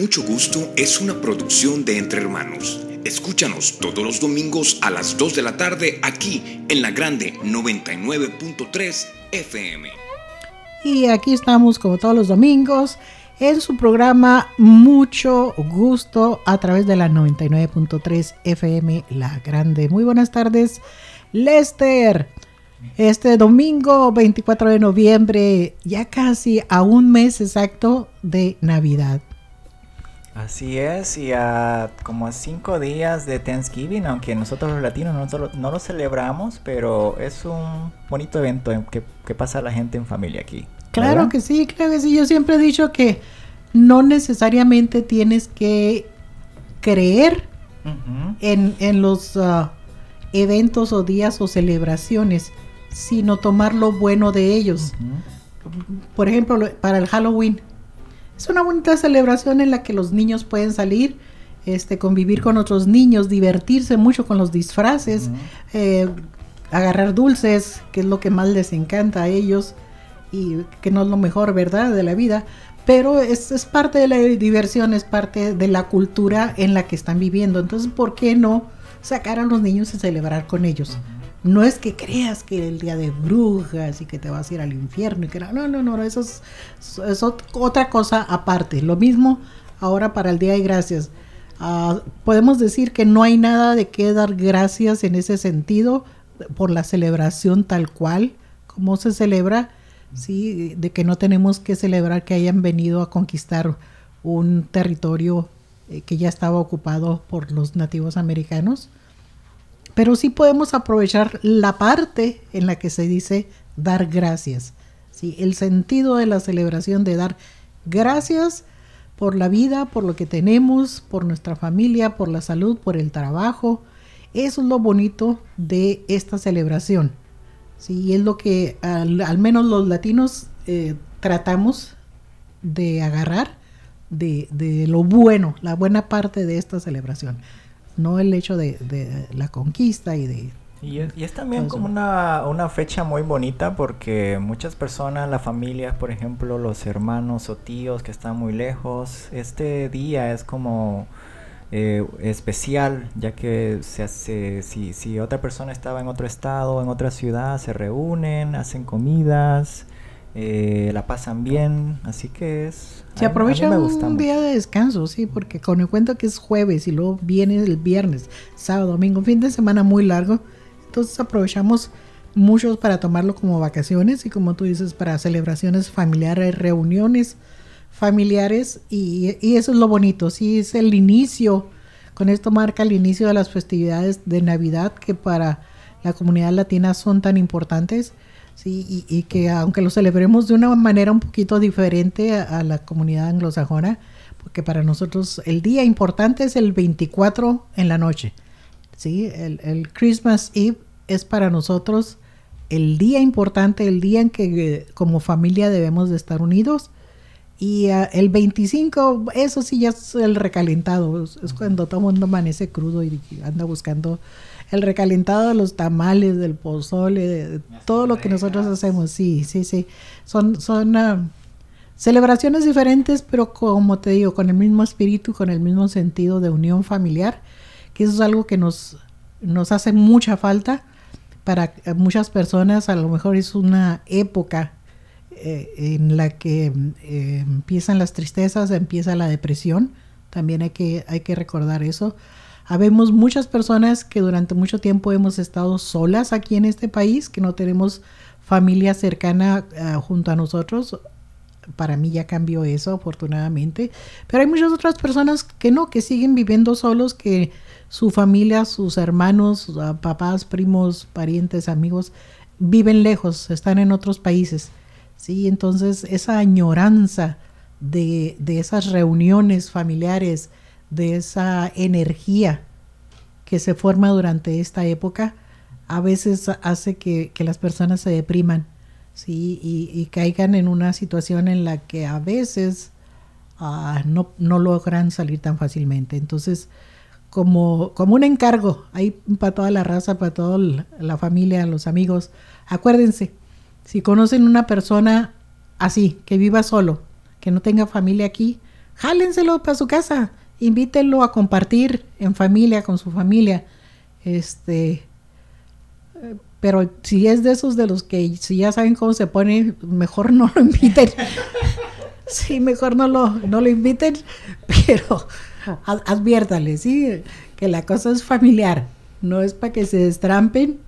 Mucho Gusto es una producción de Entre Hermanos. Escúchanos todos los domingos a las 2 de la tarde aquí en la grande 99.3 FM. Y aquí estamos como todos los domingos en su programa Mucho Gusto a través de la 99.3 FM La Grande. Muy buenas tardes, Lester. Este domingo 24 de noviembre, ya casi a un mes exacto de Navidad. Así es, y a como a cinco días de Thanksgiving, aunque nosotros los latinos no, no lo celebramos, pero es un bonito evento que, que pasa la gente en familia aquí. Claro que sí, claro que sí. Yo siempre he dicho que no necesariamente tienes que creer en, en, los uh, eventos o días o celebraciones, sino tomar lo bueno de ellos. Por ejemplo, para el Halloween es una bonita celebración en la que los niños pueden salir, este, convivir con otros niños, divertirse mucho con los disfraces, eh, agarrar dulces, que es lo que más les encanta a ellos y que no es lo mejor, ¿verdad?, de la vida. Pero es, es parte de la diversión, es parte de la cultura en la que están viviendo. Entonces, ¿por qué no sacar a los niños y celebrar con ellos? No es que creas que el día de brujas y que te vas a ir al infierno y que no, no, no, eso es, otra cosa aparte. Lo mismo ahora para el Día de Gracias. Ah, podemos decir que no hay nada de qué dar gracias en ese sentido por la celebración tal cual, como se celebra, ¿sí? de que no tenemos que celebrar que hayan venido a conquistar un territorio eh, que ya estaba ocupado por los nativos americanos pero sí podemos aprovechar la parte en la que se dice dar gracias. ¿sí? El sentido de la celebración de dar gracias por la vida, por lo que tenemos, por nuestra familia, por la salud, por el trabajo. Eso es lo bonito de esta celebración. Sí, es lo que al, menos los latinos eh, tratamos de agarrar de, de, lo bueno, la buena parte de esta celebración no el hecho de, la conquista y de... Y es, también como una, una, fecha muy bonita porque muchas personas, la familia, por ejemplo, los hermanos o tíos que están muy lejos, este día es como eh, especial, ya que se hace, si, si otra persona estaba en otro estado, en otra ciudad, se reúnen, hacen comidas, eh, la pasan bien, así que es... Se aprovecha un día de descanso, sí, porque con el cuento que es jueves y luego viene el viernes, sábado, domingo, fin de semana muy largo, entonces aprovechamos muchos para tomarlo como vacaciones y como tú dices, para celebraciones familiares, reuniones familiares y, y eso es lo bonito, sí, es el inicio, con esto marca el inicio de las festividades de Navidad que para la comunidad latina son tan importantes Sí, y, que aunque lo celebremos de una manera un poquito diferente a, la comunidad anglosajona, porque para nosotros el día importante es el 24 en la noche. ¿sí? El, Christmas Eve es para nosotros el día importante, el día en que eh, como familia debemos de estar unidos. Y ah, el 25, eso sí ya es el recalentado, es cuando todo el mundo amanece crudo y anda buscando el recalentado de los tamales, del pozole, de, todo lo que nosotros hacemos. Sí, sí, sí. Son, son ah, celebraciones diferentes, pero como te digo, con el mismo espíritu, con el mismo sentido de unión familiar, que eso es algo que nos, nos hace mucha falta para muchas personas. A lo mejor es una época eh, en la que eh, empiezan las tristezas, empieza la depresión. También hay que, hay que recordar eso. Habemos muchas personas que durante mucho tiempo hemos estado solas aquí en este país, que no tenemos familia cercana eh, junto a nosotros. Para mí ya cambió eso, afortunadamente. Pero hay muchas otras personas que no, que siguen viviendo solos, que su familia, sus hermanos, papás, primos, parientes, amigos, viven lejos, están en otros países. Sí, entonces esa añoranza de, de esas reuniones familiares, de esa energía que se forma durante esta época, a veces hace que, las personas se depriman ¿sí? y, caigan en una situación en la que a veces ah, no, logran salir tan fácilmente. Entonces, como, como un encargo ahí para toda la raza, para toda la familia, los amigos, acuérdense, si conocen una persona así, que viva solo, que no tenga familia aquí, jálenselo para su casa, invítenlo a compartir en familia, con su familia. Este, pero si es de esos de los que si ya saben cómo se pone, mejor no lo inviten. sí, mejor no lo, no lo inviten, pero adviértale, sí, que la cosa es familiar, no es para que se destrampen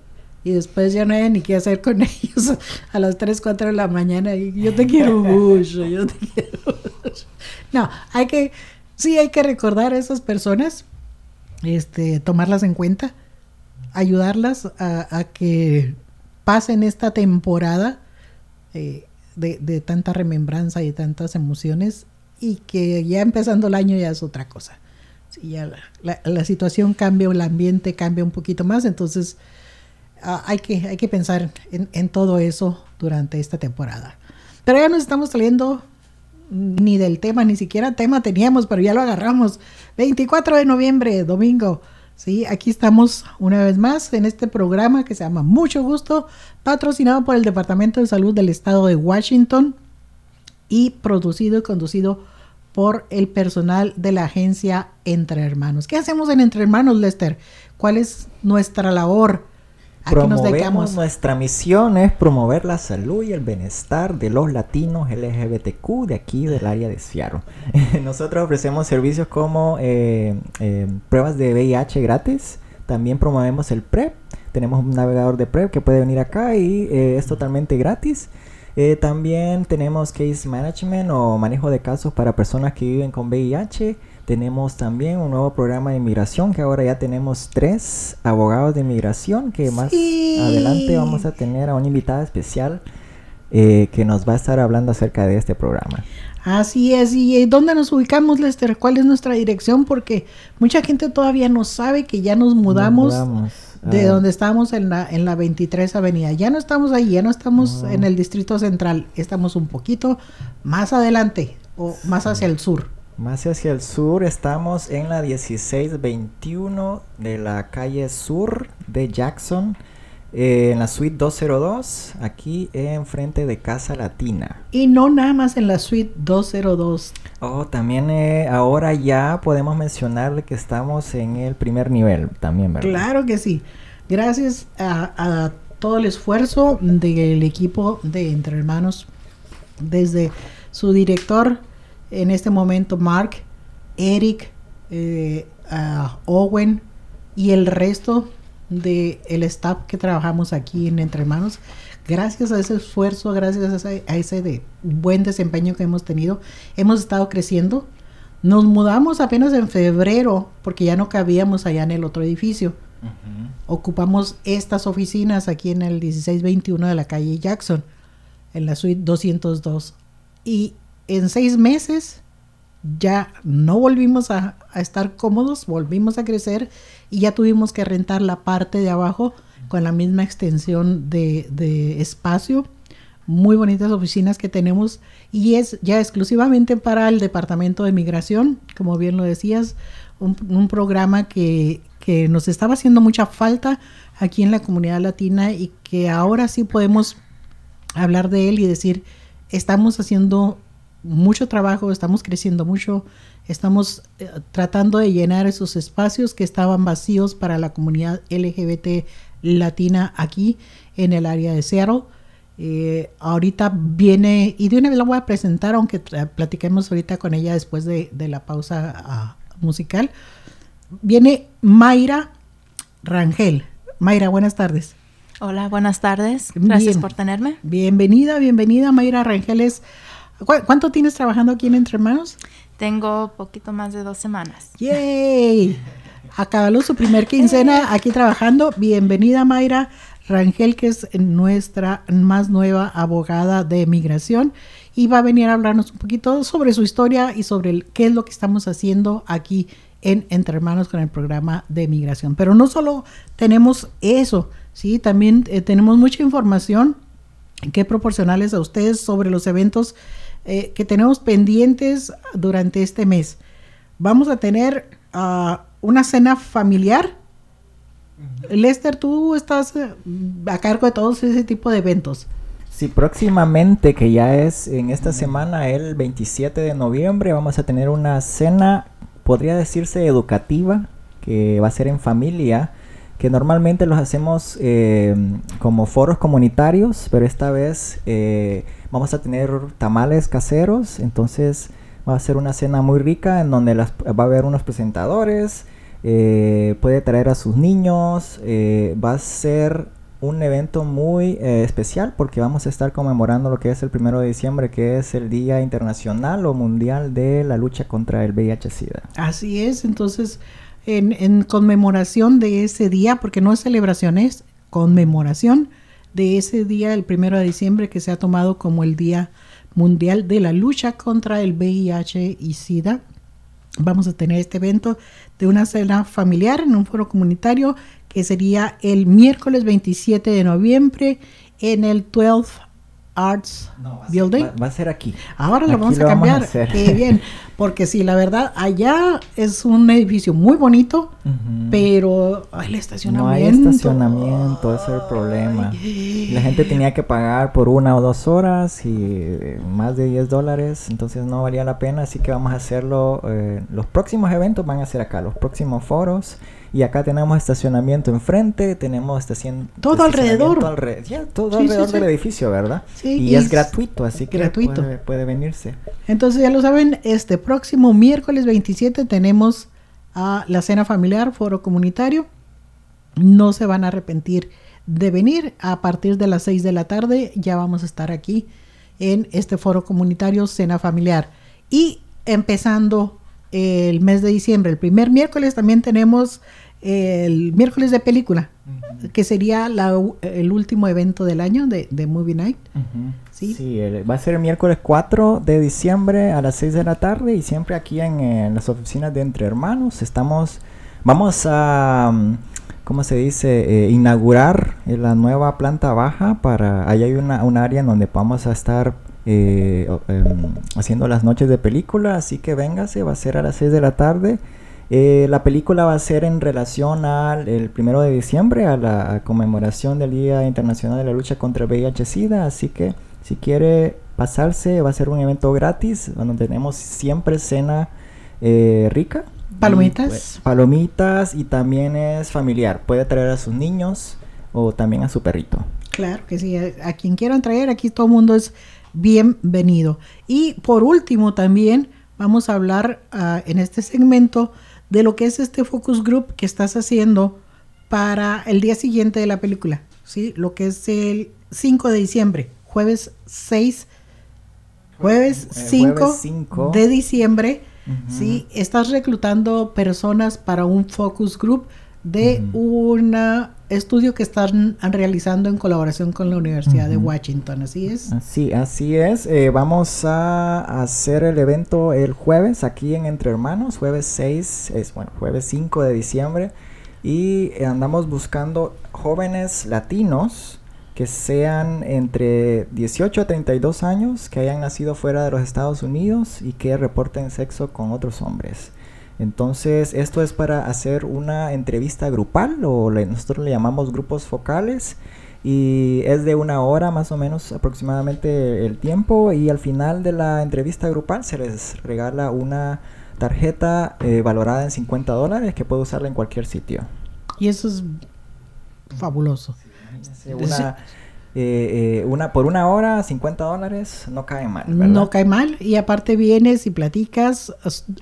y después ya no hay ni qué hacer con ellos a las 3, 4 de la mañana y yo te quiero mucho, yo te quiero mucho. No, hay que, sí hay que recordar a esas personas, este, tomarlas en cuenta ayudarlas a, que pasen esta temporada eh, de, tanta remembranza y tantas emociones y que ya empezando el año ya es otra cosa. Ya la, situación cambia, el ambiente cambia un poquito más, entonces ah, hay, que, hay que pensar en, en, todo eso durante esta temporada. Pero ya nos estamos saliendo ni del tema, ni siquiera tema teníamos, pero ya lo agarramos. 24 de noviembre, domingo. Sí, aquí estamos una vez más en este programa que se llama Mucho Gusto, patrocinado por el Departamento de Salud del Estado de Washington y producido y conducido por el personal de la agencia Entre Hermanos. ¿Qué hacemos en Entre Hermanos, Lester? ¿Cuál es nuestra labor? Promovemos nuestra misión es promover la salud y el bienestar de los latinos LGBTQ de aquí del área de Seattle. Nosotros ofrecemos servicios como eh, eh, pruebas de VIH gratis, también promovemos el PrEP, tenemos un navegador de PrEP que puede venir acá y eh, es totalmente gratis. también tenemos case management o manejo de casos para personas que viven con VIH. Tenemos también un nuevo programa de inmigración que ahora ya tenemos tres abogados de inmigración que más adelante vamos a tener a una invitada especial eh, que nos va a estar hablando acerca de este programa. Así es, ¿y dónde nos ubicamos, Lester? ¿Cuál es nuestra dirección? Porque mucha gente todavía no sabe que ya nos mudamos, de donde estábamos en la, en la 23 Avenida. Ya no estamos ahí, ya no estamos en el Distrito Central, estamos un poquito más adelante o más hacia el sur. Más hacia el sur estamos en la 1621 de la calle sur de Jackson, eh, en la suite 202, aquí enfrente de Casa Latina. Y no nada más en la suite 202. Oh, también eh, ahora ya podemos mencionarle que estamos en el primer nivel también, ¿verdad? Claro que sí. Gracias a, a todo el esfuerzo del equipo de Entre Hermanos, desde su director en este momento Mark, Eric, eh, Owen y el resto del el staff que trabajamos aquí en Entre Manos. Gracias a ese esfuerzo, gracias a ese, buen desempeño que hemos tenido, hemos estado creciendo. Nos mudamos apenas en febrero porque ya no cabíamos allá en el otro edificio. Ocupamos estas oficinas aquí en el 1621 de la calle Jackson, en la suite 202. Y en seis meses ya no volvimos a, estar cómodos, volvimos a crecer y ya tuvimos que rentar la parte de abajo con la misma extensión de, espacio. Muy bonitas oficinas que tenemos y es ya exclusivamente para el Departamento de Migración, como bien lo decías, un, programa que, que nos estaba haciendo mucha falta aquí en la comunidad latina y que ahora sí podemos hablar de él y decir, estamos haciendo mucho trabajo, estamos creciendo mucho, estamos eh, tratando de llenar esos espacios que estaban vacíos para la comunidad LGBT latina aquí en el área de Seattle. Eh, ahorita viene, y de una vez la voy a presentar, aunque platiquemos ahorita con ella después de, la pausa ah, musical. Viene Mayra Rangel. Mayra, buenas tardes. Hola, buenas tardes. Gracias por tenerme. Bienvenida, bienvenida. Mayra Rangel es ¿Cuánto tienes trabajando aquí en Entre Hermanos? Tengo poquito más de dos semanas. ¡Yay! Acabó su primer quincena aquí trabajando. Bienvenida Mayra Rangel, que es nuestra más nueva abogada de migración y va a venir a hablarnos un poquito sobre su historia y sobre qué es lo que estamos haciendo aquí en Entre Hermanos con el programa de migración. Pero no solo tenemos eso, sí, también eh, tenemos mucha información que proporcionarles a ustedes sobre los eventos eh, que tenemos pendientes durante este mes. Vamos a tener ah, una cena familiar. Lester, tú estás eh, a cargo de todos ese tipo de eventos. Sí, próximamente, que ya es en esta semana, el 27 de noviembre, vamos a tener una cena, podría decirse educativa, que va a ser en familia, que normalmente los hacemos eh, como foros comunitarios, pero esta vez eh, vamos a tener tamales caseros, entonces va a ser una cena muy rica en donde las, va a haber unos presentadores, eh, puede traer a sus niños, va a ser un evento muy eh, especial porque vamos a estar conmemorando lo que es el primero de diciembre, que es el Día Internacional o Mundial de la Lucha contra el VIH-Sida. Así es, entonces, en, en, conmemoración de ese día, porque no es celebración, es conmemoración de ese día, el primero de diciembre, que se ha tomado como el Día Mundial de la Lucha contra el VIH y SIDA. Vamos a tener este evento de una cena familiar en un foro comunitario que sería el miércoles 27 de noviembre en el 12 Arts Building. va, a ser aquí. Ahora lo vamos a cambiar. Qué bien. Porque sí, la verdad, allá es un edificio muy bonito, pero hay el estacionamiento. No hay estacionamiento, ese es el problema. La gente tenía que pagar por una o dos horas y eh, más de 10 dólares, entonces no valía la pena. Así que vamos a hacerlo. Eh, los próximos eventos van a ser acá, los próximos foros. Y acá tenemos estacionamiento enfrente, tenemos estación, todo alrededor. todo alrededor del edificio, ¿verdad? Sí, y, es, gratuito, así que gratuito. Puede, venirse. Entonces ya lo saben, este próximo miércoles 27 tenemos a la cena familiar, foro comunitario. No se van a arrepentir de venir. A partir de las 6 de la tarde ya vamos a estar aquí en este foro comunitario, cena familiar. Y empezando el mes de diciembre, el primer miércoles también tenemos el miércoles de película, que sería el último evento del año de, Movie Night. ¿Sí? va a ser el miércoles 4 de diciembre a las 6 de la tarde y siempre aquí en, las oficinas de Entre Hermanos estamos, vamos a, mm, ¿cómo se dice? Eh, inaugurar la nueva planta baja para, ahí hay una, un área en donde vamos a estar eh, em, haciendo las noches de película, así que véngase, va a ser a las 6 de la tarde. Eh, la película va a ser en relación al el primero de diciembre, a la conmemoración del Día Internacional de la Lucha contra el VIH-Sida, así que si quiere pasarse, va a ser un evento gratis, donde tenemos siempre cena eh, rica. Palomitas. Pues, palomitas y también es familiar, puede traer a sus niños o también a su perrito. Claro que sí, a, quien quieran traer, aquí todo el mundo es bienvenido. Y por último también vamos a hablar ah, en este segmento de lo que es este focus group que estás haciendo para el día siguiente de la película, ¿sí? Lo que es el 5 de diciembre, jueves 6, jueves 5 eh, de diciembre, ¿sí? Estás reclutando personas para un focus group de un estudio que están realizando en colaboración con la Universidad de Washington, ¿así es? Sí, así es. Eh, vamos a hacer el evento el jueves aquí en Entre Hermanos, jueves 6, es bueno, jueves 5 de diciembre. Y andamos buscando jóvenes latinos que sean entre 18 a 32 años, que hayan nacido fuera de los Estados Unidos y que reporten sexo con otros hombres. Entonces, esto es para hacer una entrevista grupal o nosotros le llamamos grupos focales y es de una hora más o menos aproximadamente el tiempo y al final de la entrevista grupal se les regala una tarjeta eh, valorada en 50 dólares que puede usarla en cualquier sitio. Y eso es fabuloso. Eh, eh, una por una hora, 50 dólares, no cae mal. No cae mal y aparte vienes y platicas,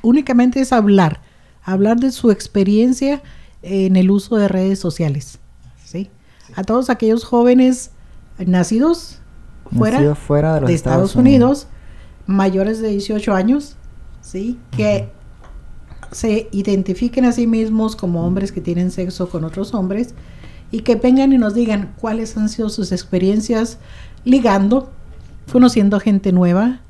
únicamente es hablar, hablar de su experiencia en el uso de redes sociales. ¿sí? A todos aquellos jóvenes nacidos fuera, fuera de, los Estados, Unidos, mayores de 18 años, ¿sí? que se identifiquen a sí mismos como hombres que tienen sexo con otros hombres y que vengan y nos digan cuáles han sido sus experiencias ligando, conociendo gente nueva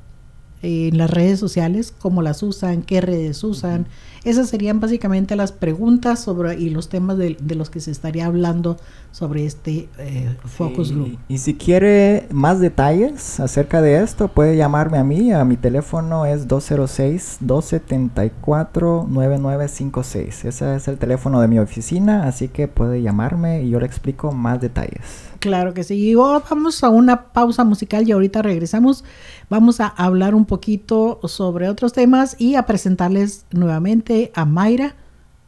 en las redes sociales, cómo las usan, qué redes usan, Esas serían básicamente las preguntas sobre y los temas de, los que se estaría hablando sobre este eh, focus group. Y si quiere más detalles acerca de esto, puede llamarme a mí. A mi teléfono es 206-274-9956. Ese es el teléfono de mi oficina, así que puede llamarme y yo le explico más detalles. Claro que sí. Y vamos a una pausa musical y ahorita regresamos. Vamos a hablar un poquito sobre otros temas y a presentarles nuevamente a Mayra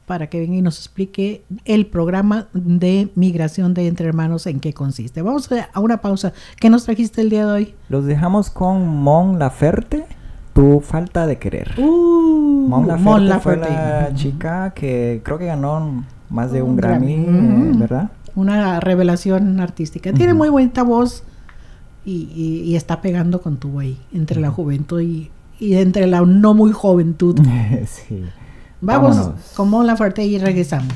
para que venga y nos explique el programa de migración de Entre Hermanos en qué consiste. Vamos a una pausa. ¿Qué nos trajiste el día de hoy? Los dejamos con Mon Laferte, Tu falta de querer. Uh, Mon Laferte, fue la chica que creo que ganó más de un, Grammy, ¿verdad? una revelación artística. Tiene muy buena voz y, está pegando con tu güey entre la juventud y, entre la no muy juventud. sí. Vamos como la fuerte y regresamos.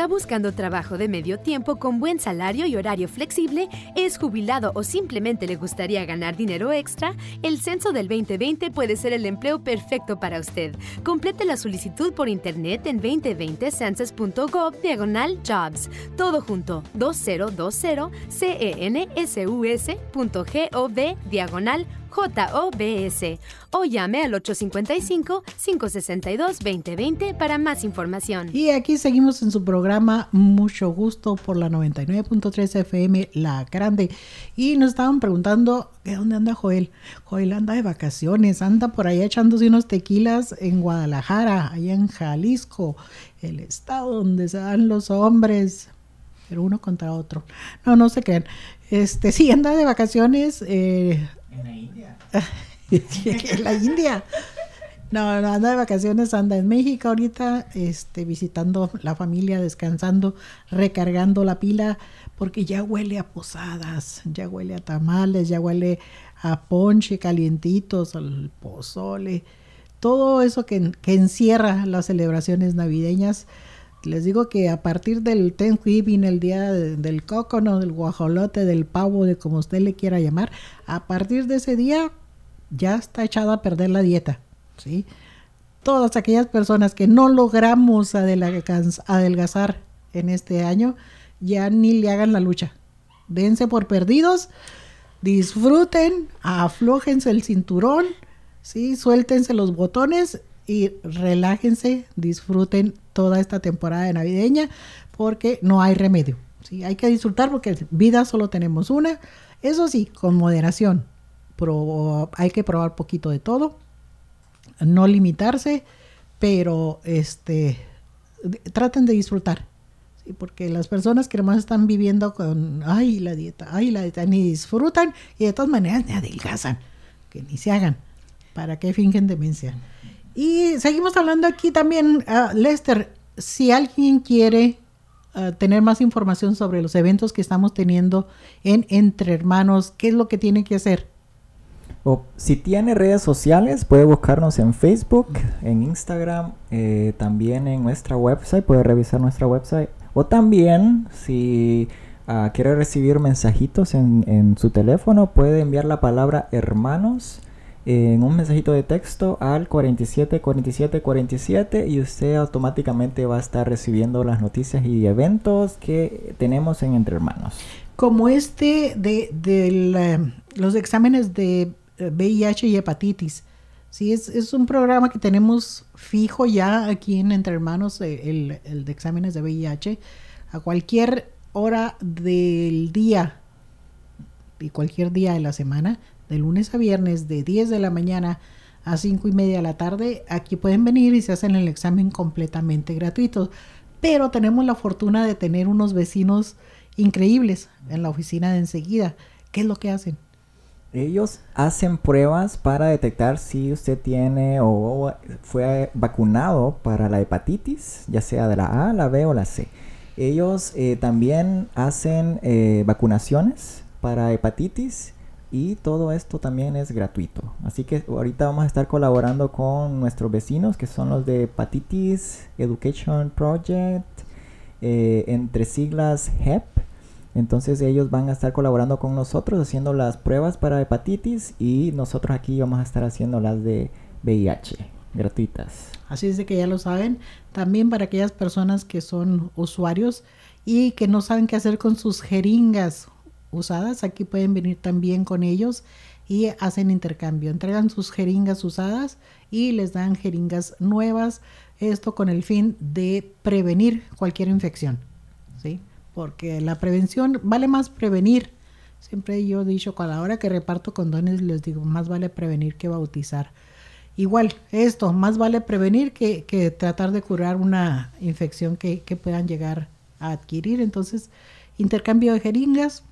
Está buscando trabajo de medio tiempo con buen salario y horario flexible, es jubilado o simplemente le gustaría ganar dinero extra, el censo del 2020 puede ser el empleo perfecto para usted. Complete la solicitud por internet en 2020census.gov diagonal jobs. Todo junto 2020 census.gov diagonal JOBS o llame al 855-562-2020 para más información. Y aquí seguimos en su programa Mucho Gusto por la 99.3 FM La Grande. Y nos estaban preguntando, ¿de dónde anda Joel? Joel anda de vacaciones, anda por ahí echándose unos tequilas en Guadalajara, allá en Jalisco, el estado donde se dan los hombres pero uno contra otro. No, no se crean. Este, sí, anda de vacaciones. Eh, en la India. en la India. No, no, anda de vacaciones, anda en México ahorita, este, visitando la familia, descansando, recargando la pila, porque ya huele a posadas, ya huele a tamales, ya huele a ponche calientitos, al pozole, todo eso que, que encierra las celebraciones navideñas. Les digo que a partir del Thanksgiving, el día del cócono, del guajolote, del pavo, de como usted le quiera llamar, a partir de ese día ya está echada a perder la dieta, ¿sí? Todas aquellas personas que no logramos adelgazar en este año, ya ni le hagan la lucha. Dense por perdidos, disfruten, aflójense el cinturón, ¿sí? Suéltense los botones y relájense, disfruten toda esta temporada navideña porque no hay remedio. ¿sí? Hay que disfrutar porque vida solo tenemos una. Eso sí, con moderación. hay que probar poquito de todo, no limitarse, pero este, traten de disfrutar. Porque las personas que más están viviendo con, ay, la dieta, ay, la dieta, ni disfrutan y de todas maneras ni adelgazan, que ni se hagan. ¿Para qué fingen demencia? Y seguimos hablando aquí también, uh, Lester, si alguien quiere ah, tener más información sobre los eventos que estamos teniendo en Entre Hermanos, ¿qué es lo que tiene que hacer? O si tiene redes sociales, puede buscarnos en Facebook, en Instagram, eh, también en nuestra website, puede revisar nuestra website. O también, si uh, quiere recibir mensajitos en, en, su teléfono, puede enviar la palabra hermanos en un mensajito de texto al 47 47 47 y usted automáticamente va a estar recibiendo las noticias y eventos que tenemos en Entre Hermanos. Como este de, los exámenes de VIH y hepatitis. Sí, es, es, un programa que tenemos fijo ya aquí en Entre Hermanos, eh, el, el de exámenes de VIH, a cualquier hora del día y cualquier día de la semana de lunes a viernes de 10 de la mañana a 5 y media de la tarde. Aquí pueden venir y se hacen el examen completamente gratuito. Pero tenemos la fortuna de tener unos vecinos increíbles en la oficina de enseguida. ¿Qué es lo que hacen? Ellos hacen pruebas para detectar si usted tiene o fue vacunado para la hepatitis, ya sea de la A, la B o la C. Ellos eh, también hacen eh, vacunaciones para hepatitis y todo esto también es gratuito. Así que ahorita vamos a estar colaborando con nuestros vecinos que son los de Hepatitis Education Project, eh, entre siglas HEP. Entonces ellos van a estar colaborando con nosotros haciendo las pruebas para hepatitis y nosotros aquí vamos a estar haciendo las de VIH gratuitas. Así es de que ya lo saben. También para aquellas personas que son usuarios y que no saben qué hacer con sus jeringas usadas. Aquí pueden venir también con ellos y hacen intercambio. Entregan sus jeringas usadas y les dan jeringas nuevas. Esto con el fin de prevenir cualquier infección. ¿sí? Porque la prevención vale más prevenir. Siempre yo he dicho, a la hora que reparto condones, les digo, más vale prevenir que bautizar. Igual, esto, más vale prevenir que, que tratar de curar una infección que, que puedan llegar a adquirir. Entonces, intercambio de jeringas,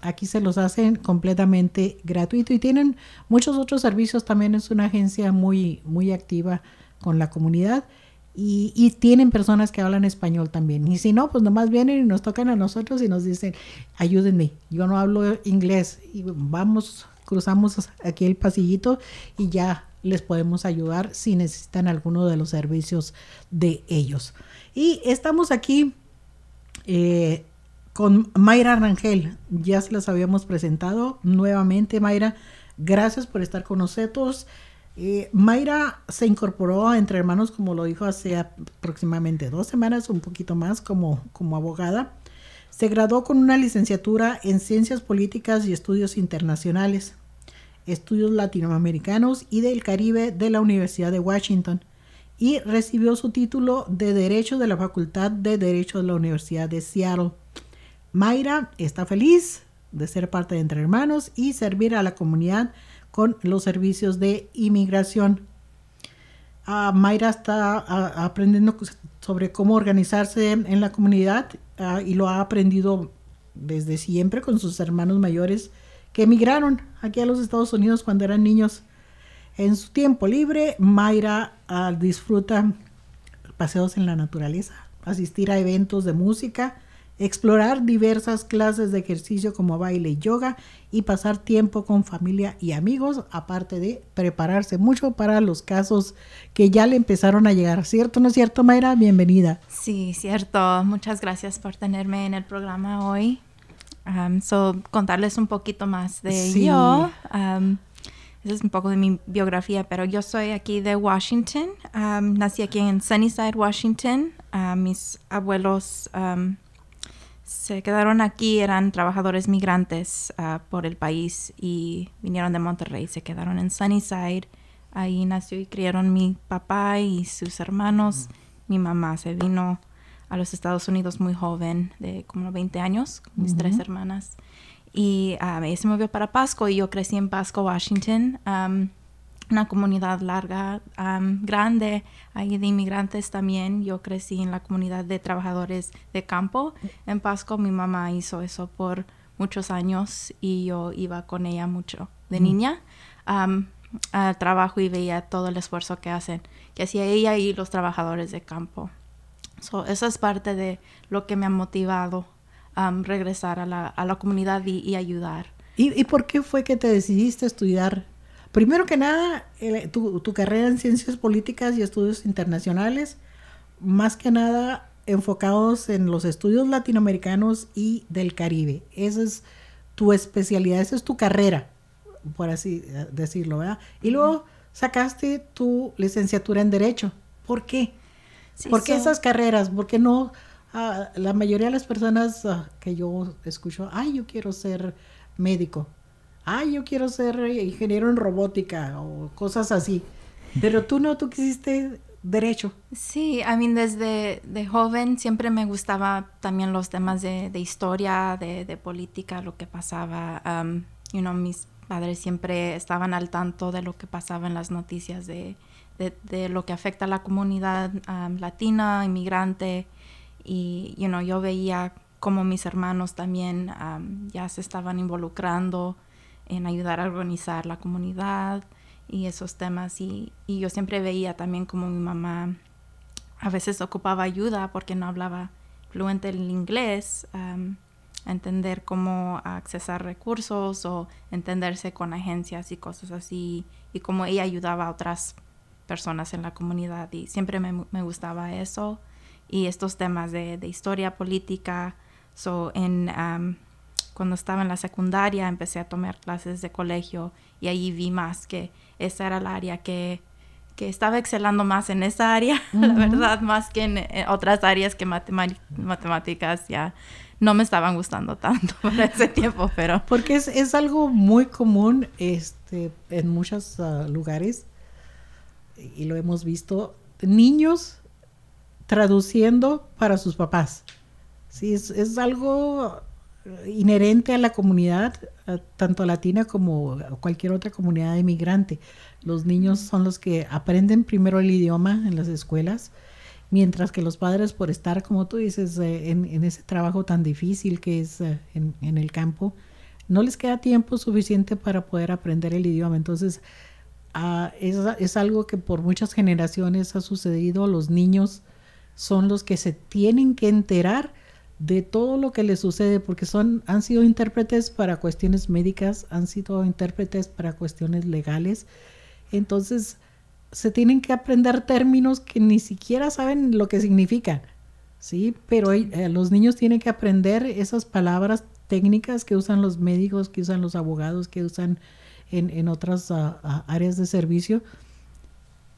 aquí se los hacen completamente gratuito y tienen muchos otros servicios. También es una agencia muy, muy activa con la comunidad y, tienen personas que hablan español también. Y si no, pues nomás vienen y nos tocan a nosotros y nos dicen, ayúdenme, yo no hablo inglés y vamos, cruzamos aquí el pasillito y ya les podemos ayudar si necesitan alguno de los servicios de ellos. Y estamos aquí eh, con Mayra Rangel. Ya se las habíamos presentado nuevamente, Mayra. Gracias por estar con nosotros. Eh, Mayra se incorporó a Entre Hermanos, como lo dijo hace aproximadamente dos semanas, un poquito más, como, como abogada. Se graduó con una licenciatura en Ciencias Políticas y Estudios Internacionales, Estudios Latinoamericanos y del Caribe de la Universidad de Washington y recibió su título de Derecho de la Facultad de Derecho de la Universidad de Seattle. Mayra está feliz de ser parte de Entre Hermanos y servir a la comunidad con los servicios de inmigración. Ah, Mayra está ah, aprendiendo sobre cómo organizarse en la comunidad ah, y lo ha aprendido desde siempre con sus hermanos mayores que emigraron aquí a los Estados Unidos cuando eran niños. En su tiempo libre, Mayra disfruta paseos en la naturaleza, asistir a eventos de música, explorar diversas clases de ejercicio como baile y yoga y pasar tiempo con familia y amigos, aparte de prepararse mucho para los casos que ya le empezaron a llegar. ¿Cierto no es cierto, Mayra? Bienvenida. Sí, cierto. Muchas gracias por tenerme en el programa hoy. Um, so, contarles un poquito más de yo. Um, esa es un poco de mi biografía, pero yo soy aquí de Washington. Um, nací aquí en Sunnyside, Washington. Uh, mis abuelos se quedaron aquí, eran trabajadores migrantes uh, por el país y vinieron de Monterrey, se quedaron en Sunnyside. Ahí nació y criaron mi papá y sus hermanos. Mi mamá se vino a los Estados Unidos muy joven, de como 20 años, mis tres hermanas. Y ella se movió para Pasco y yo crecí en Pasco, Washington una comunidad larga, grande, ahí de inmigrantes también. Yo crecí en la comunidad de trabajadores de campo. En Pasco mi mamá hizo eso por muchos años y yo iba con ella mucho de niña al trabajo y veía todo el esfuerzo que hacen, que hacía ella y los trabajadores de campo. So, eso es parte de lo que me ha motivado a regresar a la, a la comunidad y, ayudar. ¿Y, ¿Y por qué fue que te decidiste estudiar Primero que nada, tu, carrera en ciencias políticas y estudios internacionales, más que nada enfocados en los estudios latinoamericanos y del Caribe. Esa es tu especialidad, esa es tu carrera, por así eh, decirlo, ¿verdad? Y luego sacaste tu licenciatura en Derecho. ¿Por qué? ¿Por qué esas carreras? ¿Por qué no? Ah, la mayoría de las personas ah, que yo escucho, ay, yo quiero ser médico ay, yo quiero ser ingeniero en robótica o cosas así. Pero tú no, tú quisiste derecho. Sí, a mí desde de joven siempre me gustaba también los temas de, historia, de, política, lo que pasaba. Um, you know, mis padres siempre estaban al tanto de lo que pasaba en las noticias de, lo que afecta a la comunidad um, latina, inmigrante. Y you know, yo veía como mis hermanos también um, ya se estaban involucrando en ayudar a organizar la comunidad y esos temas. Y, yo siempre veía también como mi mamá a veces ocupaba ayuda porque no hablaba fluente el inglés, entender cómo accesar recursos o entenderse con agencias y cosas así, y cómo ella ayudaba a otras personas en la comunidad. Y siempre me, me gustaba eso. Y estos temas de, de historia política. So, en, cuando estaba en la secundaria empecé a tomar clases de colegio y ahí vi más que esa era el área que, que estaba excelando más en esa área, la verdad, más que en, otras áreas que matemáticas ya no me estaban gustando tanto por ese tiempo, pero... Porque es, es algo muy común este, en muchos ah, lugares y lo hemos visto, niños traduciendo para sus papás. Sí, es, es algo inherente a la comunidad, tanto latina como cualquier otra comunidad inmigrante. Los niños son los que aprenden primero el idioma en las escuelas, mientras que los padres, por estar, como tú dices, eh, en, ese trabajo tan difícil que es eh, en, el campo, no les queda tiempo suficiente para poder aprender el idioma. Entonces, ah, es, es algo que por muchas generaciones ha sucedido. Los niños son los que se tienen que enterar de todo lo que les sucede, porque son, han sido intérpretes para cuestiones médicas, han sido intérpretes para cuestiones legales, Entonces, se tienen que aprender términos que ni siquiera saben lo que significan, ¿sí? Pero eh, los niños tienen que aprender esas palabras técnicas que usan los médicos, que usan los abogados, que usan en, otras ah, ah, áreas de servicio.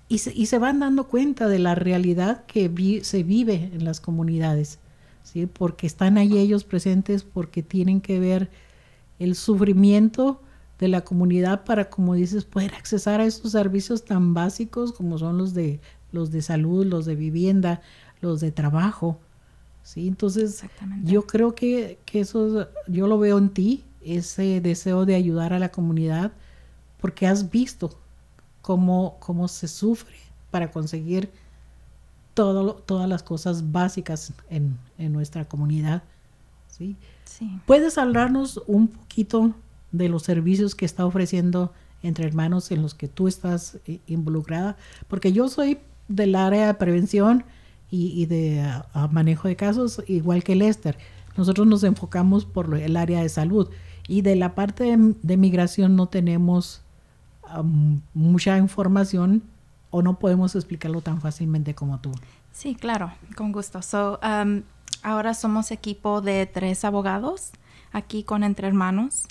Y se, y se, van dando cuenta de la realidad que se vive en las comunidades, ¿sí? porque están ahí ellos presentes, porque tienen que ver el sufrimiento de la comunidad para, como dices, poder accesar a esos servicios tan básicos como son los de, los de salud, los de vivienda, los de trabajo. ¿sí? Entonces, yo creo que, que, eso, yo lo veo en ti, ese deseo de ayudar a la comunidad, porque has visto cómo, cómo se sufre para conseguir todo, todas las cosas básicas en, en nuestra comunidad. ¿sí? Sí. ¿Puedes hablarnos un poquito de los servicios que está ofreciendo entre hermanos en los que tú estás eh, involucrada? Porque yo soy del área de prevención y, de manejo de casos, igual que Lester. Nosotros nos enfocamos por el área de salud y de la parte de, migración no tenemos mucha información o no podemos explicarlo tan fácilmente como tú. Sí, claro, con gusto. So, ahora somos equipo de tres abogados aquí con Entre Hermanos.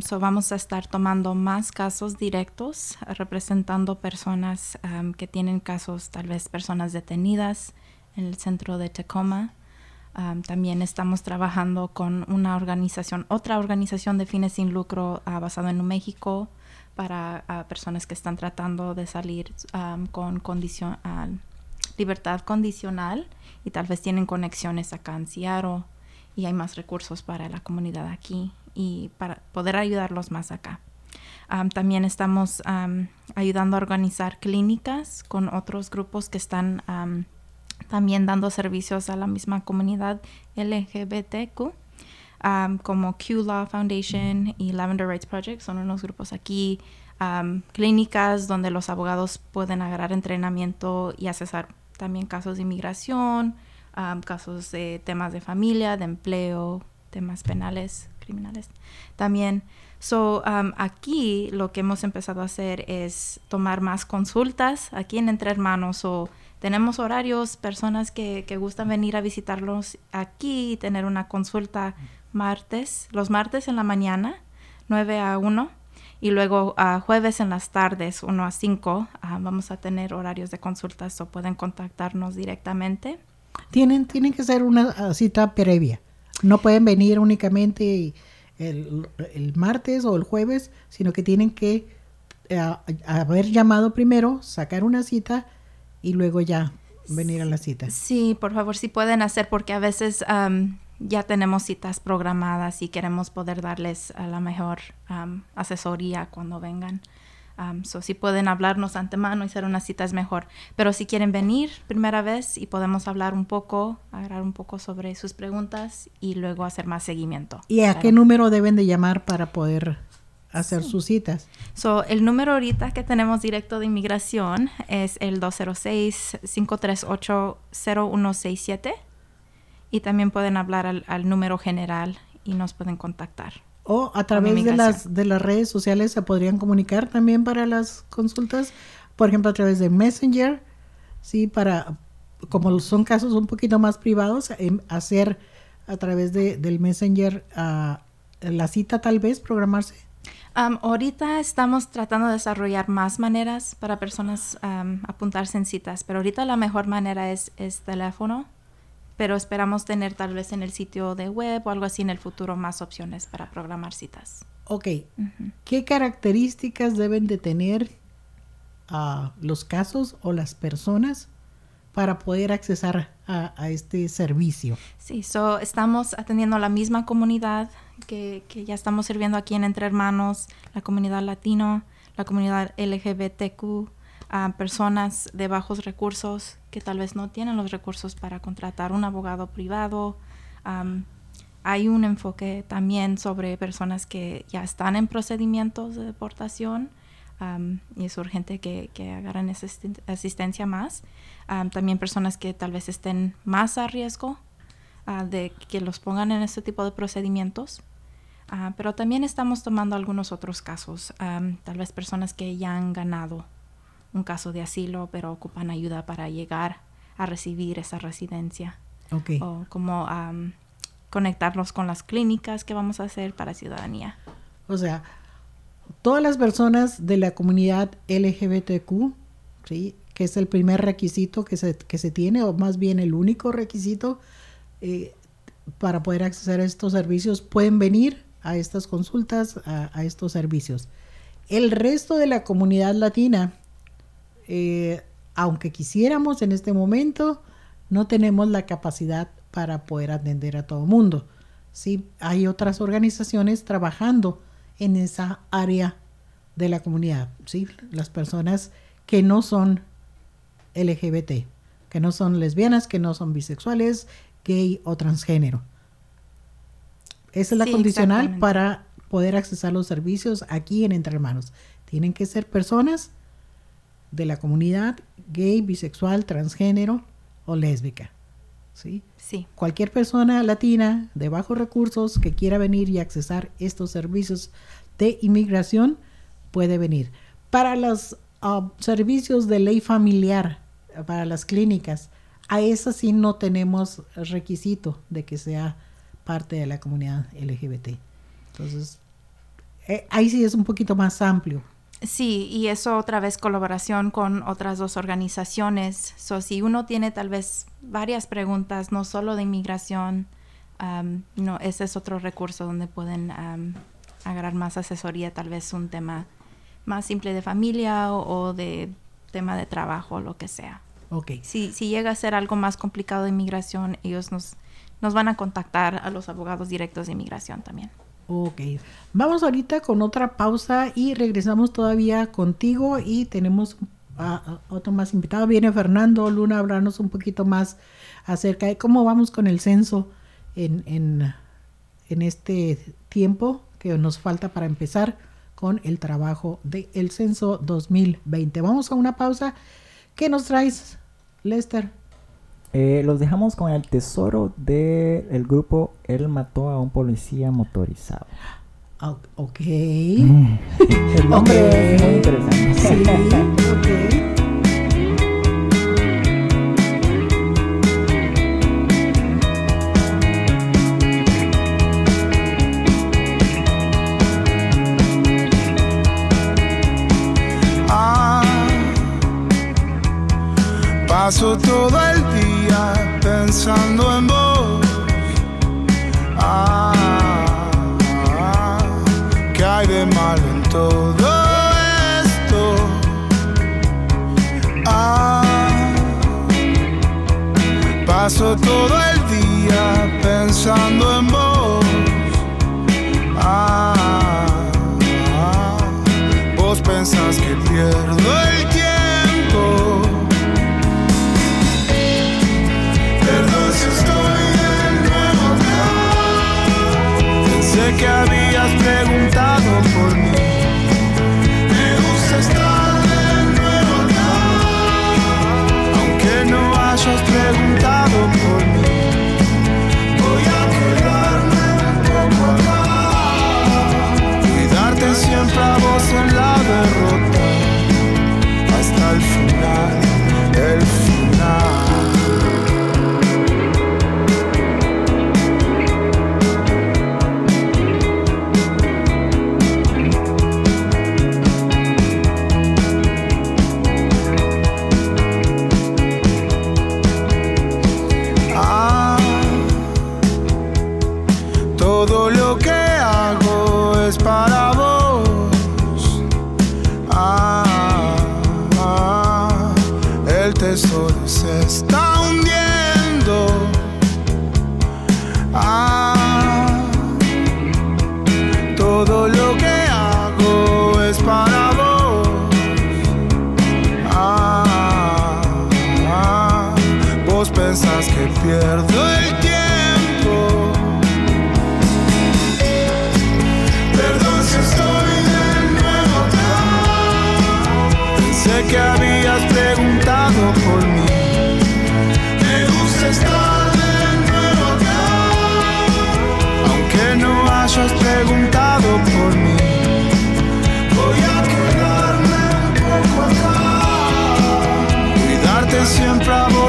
so vamos a estar tomando más casos directos, representando personas que tienen casos, tal vez personas detenidas, en el centro de Tacoma. también estamos trabajando con una organización, otra organización de fines sin lucro uh, basada en México para personas que están tratando de salir con condición, libertad condicional y tal vez tienen conexiones acá en Seattle y hay más recursos para la comunidad aquí y para poder ayudarlos más acá. también estamos ayudando a organizar clínicas con otros grupos que están también dando servicios a la misma comunidad LGBTQ, como Q Law Foundation y Lavender Rights Project, son unos grupos aquí, clínicas donde los abogados pueden agarrar entrenamiento y accesar también casos de inmigración, casos de temas de familia, de empleo, temas penales, criminales. También, so, aquí lo que hemos empezado a hacer es tomar más consultas aquí en Entre Hermanos o tenemos horarios, personas que, que gustan venir a visitarlos aquí y tener una consulta martes, los martes en la mañana, 9 a 1, y luego jueves en las tardes, 1 a 5, ah, vamos a tener horarios de consultas o pueden contactarnos directamente. Tienen, tienen que ser una ah, cita previa. No pueden venir únicamente el, el martes o el jueves, sino que tienen que eh, haber llamado primero, sacar una cita y luego ya venir a la cita. Sí, por favor, si pueden hacer, porque a veces ya tenemos citas programadas y queremos poder darles a la mejor asesoría cuando vengan. so, si pueden hablarnos antemano y hacer una cita es mejor. Pero si quieren venir primera vez y podemos hablar un poco, hablar un poco sobre sus preguntas y luego hacer más seguimiento. ¿Y a qué número deben de llamar para poder hacer sus citas. So, el número ahorita que tenemos directo de inmigración es el 206-538-0167 y también pueden hablar al, número general y nos pueden contactar. O a través de las, de las redes sociales se podrían comunicar también para las consultas, por ejemplo, a través de Messenger, sí, para, como son casos un poquito más privados, em, hacer a través de, del Messenger uh, la cita tal vez, programarse. Ahorita estamos tratando de desarrollar más maneras para personas apuntarse en citas, pero ahorita la mejor manera es, es, teléfono, pero esperamos tener tal vez en el sitio de web o algo así en el futuro más opciones para programar citas. Ok, ¿qué características deben de tener uh, los casos o las personas para poder accesar a, a este servicio? Sí, so, estamos atendiendo a la misma comunidad que, ya estamos sirviendo aquí en Entre Hermanos, la comunidad latino, la comunidad LGBTQ, a personas de bajos recursos que tal vez no tienen los recursos para contratar un abogado privado. hay un enfoque también sobre personas que ya están en procedimientos de deportación y es urgente que, que agarren esa asistencia más. también personas que tal vez estén más a riesgo Ah, de que los pongan en este tipo de procedimientos. Ah, pero también estamos tomando algunos otros casos, tal vez personas que ya han ganado un caso de asilo, pero ocupan ayuda para llegar a recibir esa residencia. Okay. O como conectarlos con las clínicas que vamos a hacer para ciudadanía. O sea, todas las personas de la comunidad LGBTQ, ¿sí? que es el primer requisito que se, que se tiene, o más bien el único requisito eh, para poder acceder a estos servicios, pueden venir a estas consultas, a, estos servicios. El resto de la comunidad latina, eh, aunque quisiéramos en este momento, no tenemos la capacidad para poder atender a todo el mundo. ¿sí? Hay otras organizaciones trabajando en esa área de la comunidad, ¿sí? las personas que no son LGBT, que no son lesbianas, que no son bisexuales, gay o transgénero. Esa es la condicional para poder accesar los servicios aquí en Entre Hermanos. Tienen que ser personas de la comunidad gay, bisexual, transgénero o lésbica. ¿sí? Sí. Cualquier persona latina de bajos recursos que quiera venir y accesar estos servicios de inmigración puede venir. Para los ah, servicios de ley familiar, para las clínicas, a esas sí no tenemos requisito de que sea parte de la comunidad LGBT. Entonces, eh, ahí sí es un poquito más amplio. Sí, y eso otra vez colaboración con otras dos organizaciones. So, si uno tiene tal vez varias preguntas, no solo de inmigración, um, no, ese es otro recurso donde pueden um, agarrar más asesoría, tal vez un tema más simple de familia o, de tema de trabajo, o lo que sea. Okay. Si, si llega a ser algo más complicado de inmigración, ellos nos, nos van a contactar a los abogados directos de inmigración también. Ok, vamos ahorita con otra pausa y regresamos todavía contigo y tenemos a, otro más invitado. Viene Fernando Luna a hablarnos un poquito más acerca de cómo vamos con el censo en, en, en este tiempo que nos falta para empezar con el trabajo del censo 2020. Vamos a una pausa. ¿Qué nos traes, Lester? Eh, los dejamos con el tesoro del grupo Él mató a un policía motorizado. ok. el nombre es muy interesante. Sí, ok. Paso todo el paso todo el tesoro se está hundiendo. Ah, todo lo que hago es para vos. Ah, ah vos pensás que pierdo.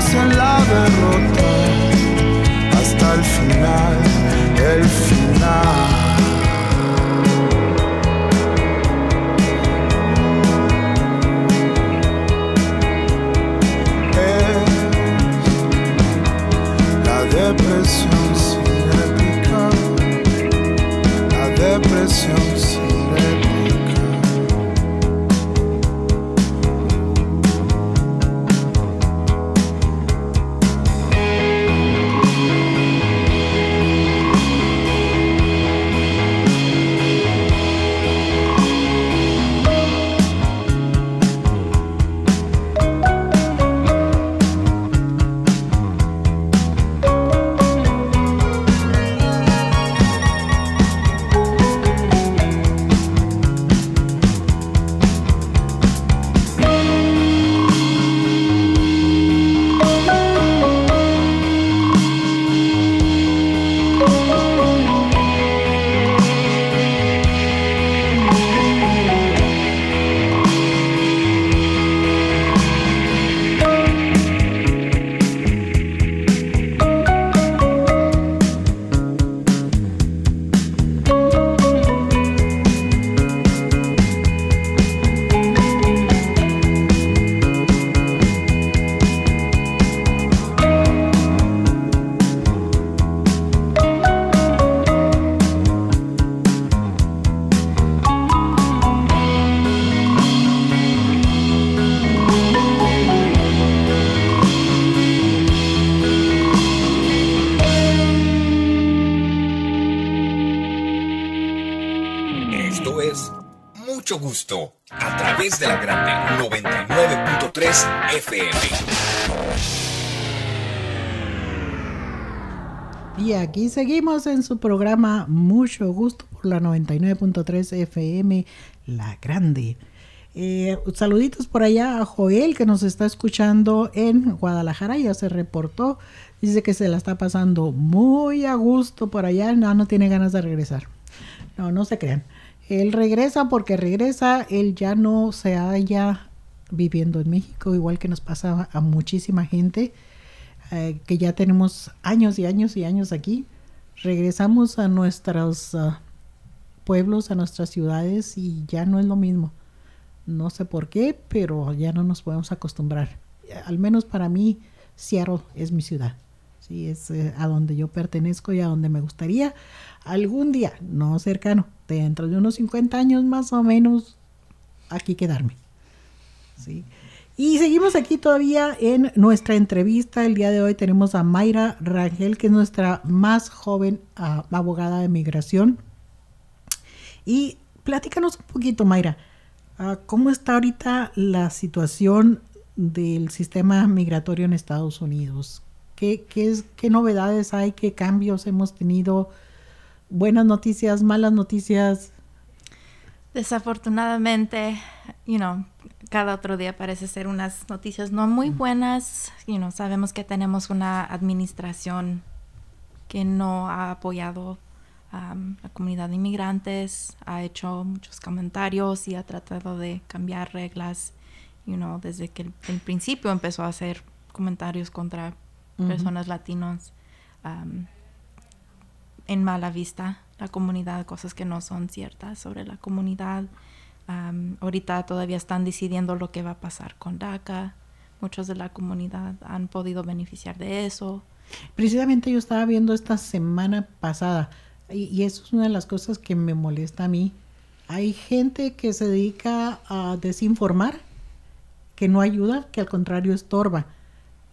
En la derrota hasta el final, el final. depresión sin épica, la depresión aquí seguimos en su programa Mucho Gusto por la 99.3 FM, La Grande. Eh, saluditos por allá a Joel que nos está escuchando en Guadalajara, ya se reportó, dice que se la está pasando muy a gusto por allá, no, no tiene ganas de regresar. No, no se crean. Él regresa porque regresa, él ya no se halla viviendo en México, igual que nos pasa a muchísima gente. Eh, que ya tenemos años y años y años aquí, regresamos a nuestros ah, pueblos, a nuestras ciudades y ya no es lo mismo. No sé por qué, pero ya no nos podemos acostumbrar. Al menos para mí, Seattle es mi ciudad. Sí, es eh, a donde yo pertenezco y a donde me gustaría algún día, no cercano, dentro de unos 50 años más o menos, aquí quedarme. ¿sí? Y seguimos aquí todavía en nuestra entrevista. El día de hoy tenemos a Mayra Rangel, que es nuestra más joven ah, abogada de migración. Y platícanos un poquito, Mayra, ah, ¿cómo está ahorita la situación del sistema migratorio en Estados Unidos? ¿Qué, qué, qué novedades hay? ¿Qué cambios hemos tenido? ¿Buenas noticias, malas noticias? Desafortunadamente, you know, cada otro día parece ser unas noticias no muy buenas. You know, sabemos que tenemos una administración que no ha apoyado a la comunidad de inmigrantes, ha hecho muchos comentarios y ha tratado de cambiar reglas, you know, desde que el, principio empezó a hacer comentarios contra personas latinos en mala vista la comunidad, cosas que no son ciertas sobre la comunidad ahorita todavía están decidiendo lo que va a pasar con DACA. Muchos de la comunidad han podido beneficiar de eso. Precisamente yo estaba viendo esta semana pasada y, eso es una de las cosas que me molesta a mí. Hay gente que se dedica a desinformar, que no ayuda, que al contrario estorba.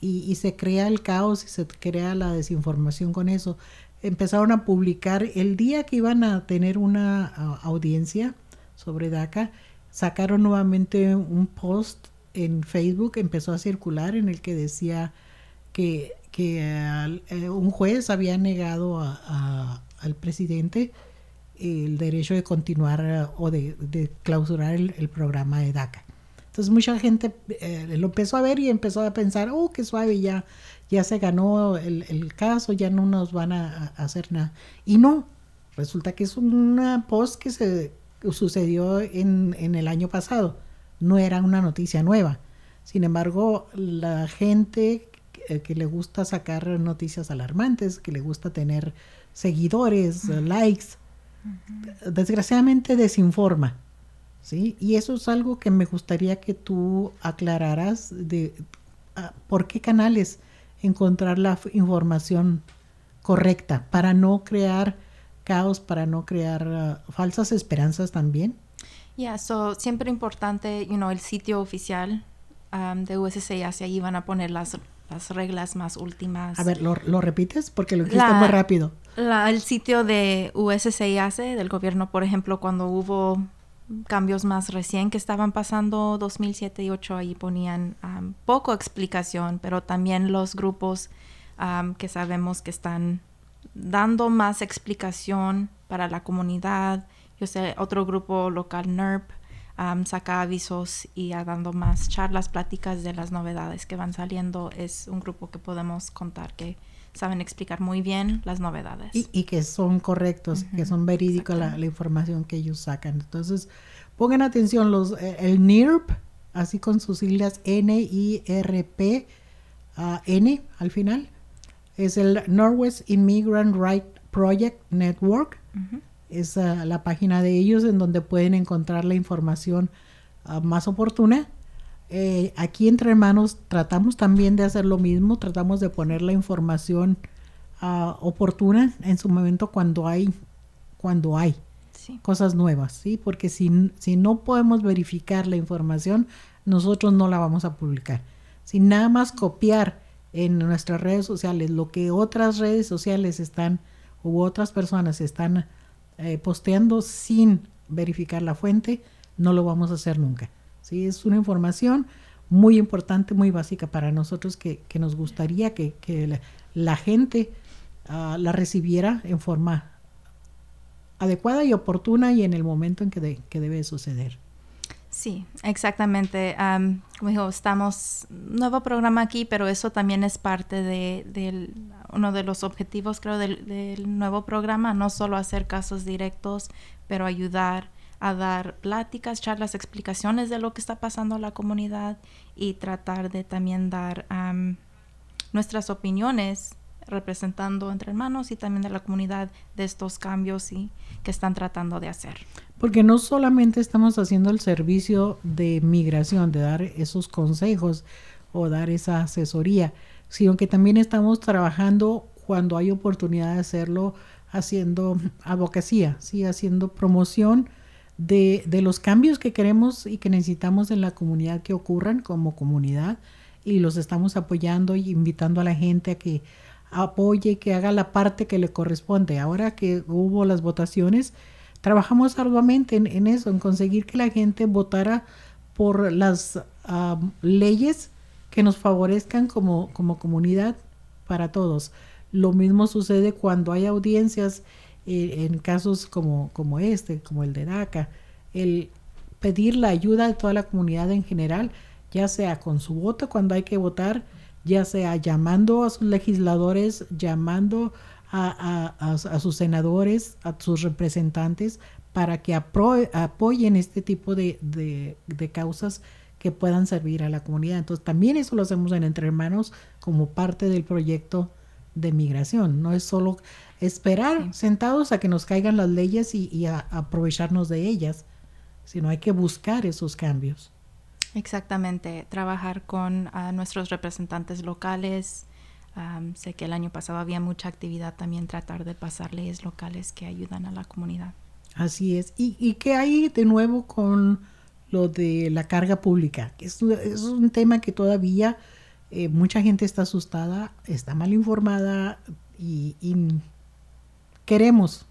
Y, y, se crea el caos y se crea la desinformación con eso. Empezaron a publicar el día que iban a tener una audiencia, sobre DACA, sacaron nuevamente un post en Facebook, empezó a circular en el que decía que, eh, un juez había negado al presidente el derecho de continuar eh, o de, clausurar el, programa de DACA. Entonces mucha gente eh, lo empezó a ver y empezó a pensar, oh, qué suave, ya, ya se ganó el, caso, ya no nos van a, a, hacer nada. Y no, resulta que es una post que se sucedió en, en, el año pasado, no era una noticia nueva. Sin embargo, la gente que, le gusta sacar noticias alarmantes, que le gusta tener seguidores, likes, desgraciadamente desinforma. ¿sí? Y eso es algo que me gustaría que tú aclararas de ah, por qué canales encontrar la información correcta para no crear caos, para no crear ah, falsas esperanzas también. Ya, yeah, siempre importante, you know, el sitio oficial um, de USCIS, ahí van a poner las, las reglas más últimas. A ver, ¿lo, lo repites? Porque lo dijiste muy rápido. el sitio de USCIS, del gobierno, por ejemplo, cuando hubo cambios más recién que estaban pasando 2007 y 2008 ahí ponían um, poco explicación pero también los grupos um, que sabemos que están dando más explicación para la comunidad. Yo sé otro grupo local NERP um, saca avisos y dando más charlas pláticas de las novedades que van saliendo. Es un grupo que podemos contar que saben explicar muy bien las novedades. Y, que son correctos, que son verídicos la, información que ellos sacan. Entonces, pongan atención, los, eh, el NIRP, así con sus siglas N-I-R-P, N al final, es el Northwest Immigrant Right Project Network. Es ah, la página de ellos en donde pueden encontrar la información ah, más oportuna eh, aquí entre hermanos tratamos también de hacer lo mismo, tratamos de poner la información ah, oportuna en su momento cuando hay, cuando hay cosas nuevas, ¿sí? Porque si, si no podemos verificar la información, nosotros no la vamos a publicar. Si nada más copiar en nuestras redes sociales lo que otras redes sociales están u otras personas están eh, posteando sin verificar la fuente, no lo vamos a hacer nunca. Es una información muy importante, muy básica para nosotros que, nos gustaría que, la, gente ah, la recibiera en forma adecuada y oportuna y en el momento en que, que debe suceder. Sí, exactamente. como dijo, estamos, nuevo programa aquí, pero eso también es parte de, uno de los objetivos, creo, del, del, nuevo programa, no solo hacer casos directos, pero ayudar a dar pláticas, charlas, explicaciones de lo que está pasando en la comunidad y tratar de también dar nuestras opiniones representando entre hermanos y también de la comunidad de estos cambios y que están tratando de hacer. Porque no solamente estamos haciendo el servicio de migración, de dar esos consejos o dar esa asesoría, sino que también estamos trabajando cuando hay oportunidad de hacerlo haciendo advocacia, ¿sí? haciendo promoción de, los cambios que queremos y que necesitamos en la comunidad que ocurran como comunidad y los estamos apoyando y invitando a la gente a que apoye, que haga la parte que le corresponde. Ahora que hubo las votaciones, trabajamos arduamente en, eso, en conseguir que la gente votara por las leyes que nos favorezcan como, como comunidad para todos. Lo mismo sucede cuando hay audiencias eh, en casos como, como este, como el de DACA, el pedir la ayuda de toda la comunidad en general, ya sea con su voto cuando hay que votar, ya sea llamando a sus legisladores, llamando a, a, sus senadores, a sus representantes, para que apoyen este tipo de, de, de, causas que puedan servir a la comunidad. Entonces, también eso lo hacemos en Entre Hermanos como parte del proyecto de migración. No es solo esperar sentados a que nos caigan las leyes y, a, aprovecharnos de ellas, sino hay que buscar esos cambios. Exactamente, trabajar con nuestros representantes locales. sé que el año pasado había mucha actividad también tratar de pasar leyes locales que ayudan a la comunidad. Así es. ¿Y, y qué hay de nuevo con lo de la carga pública? Es, es un tema que todavía eh, mucha gente está asustada, está mal informada y queremos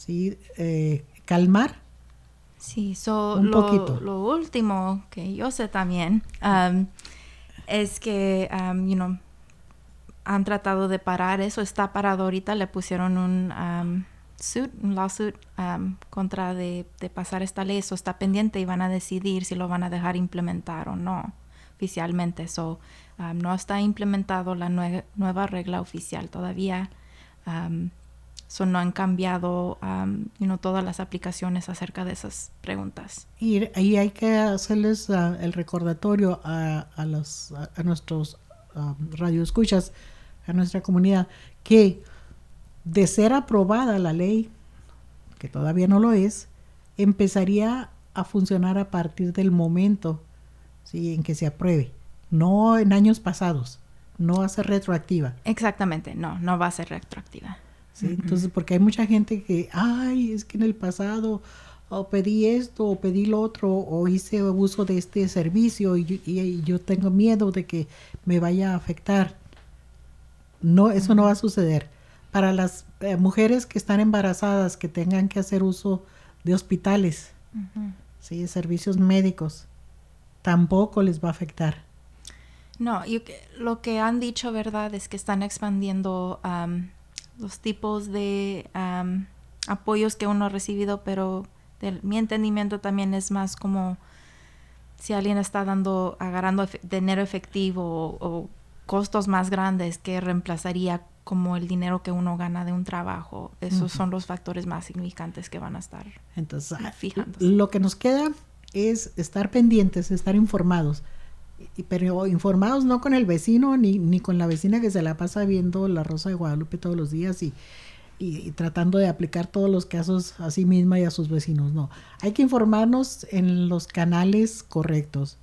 ¿sí? Eh, calmar. Sí, un lo, poquito. lo último que yo sé también um, es que, um, you know, han tratado de parar eso, está parado ahorita, le pusieron un um, suit, un lawsuit contra de, pasar esta ley, eso está pendiente y van a decidir si lo van a dejar implementar o no oficialmente. Eso no está implementado la nueva regla oficial todavía So no han cambiado um, todas las aplicaciones acerca de esas preguntas. Y ahí hay que hacerles uh, el recordatorio a, a, los, a, nuestros um, radioescuchas, a nuestra comunidad, que de ser aprobada la ley, que todavía no lo es, empezaría a funcionar a partir del momento ¿sí? en que se apruebe, no en años pasados, no va a ser retroactiva. Exactamente, no, no va a ser retroactiva. Entonces, porque hay mucha gente que, ay, es que en el pasado o pedí esto o pedí lo otro o hice uso de este servicio y, yo tengo miedo de que me vaya a afectar. No, eso no va a suceder. Para las eh, mujeres que están embarazadas, que tengan que hacer uso de hospitales, ¿sí? servicios médicos, tampoco les va a afectar. No, lo que han dicho, ¿verdad? Es que están expandiendo los tipos de apoyos que uno ha recibido, pero de mi entendimiento también es más como si alguien está dando, agarrando dinero efectivo o, costos más grandes que reemplazaría como el dinero que uno gana de un trabajo. Esos son los factores más significantes que van a estar Entonces, ah, Lo que nos queda es estar pendientes, estar informados pero informados no con el vecino ni, ni con la vecina que se la pasa viendo la Rosa de Guadalupe todos los días y, y, tratando de aplicar todos los casos a sí misma y a sus vecinos. No, hay que informarnos en los canales correctos.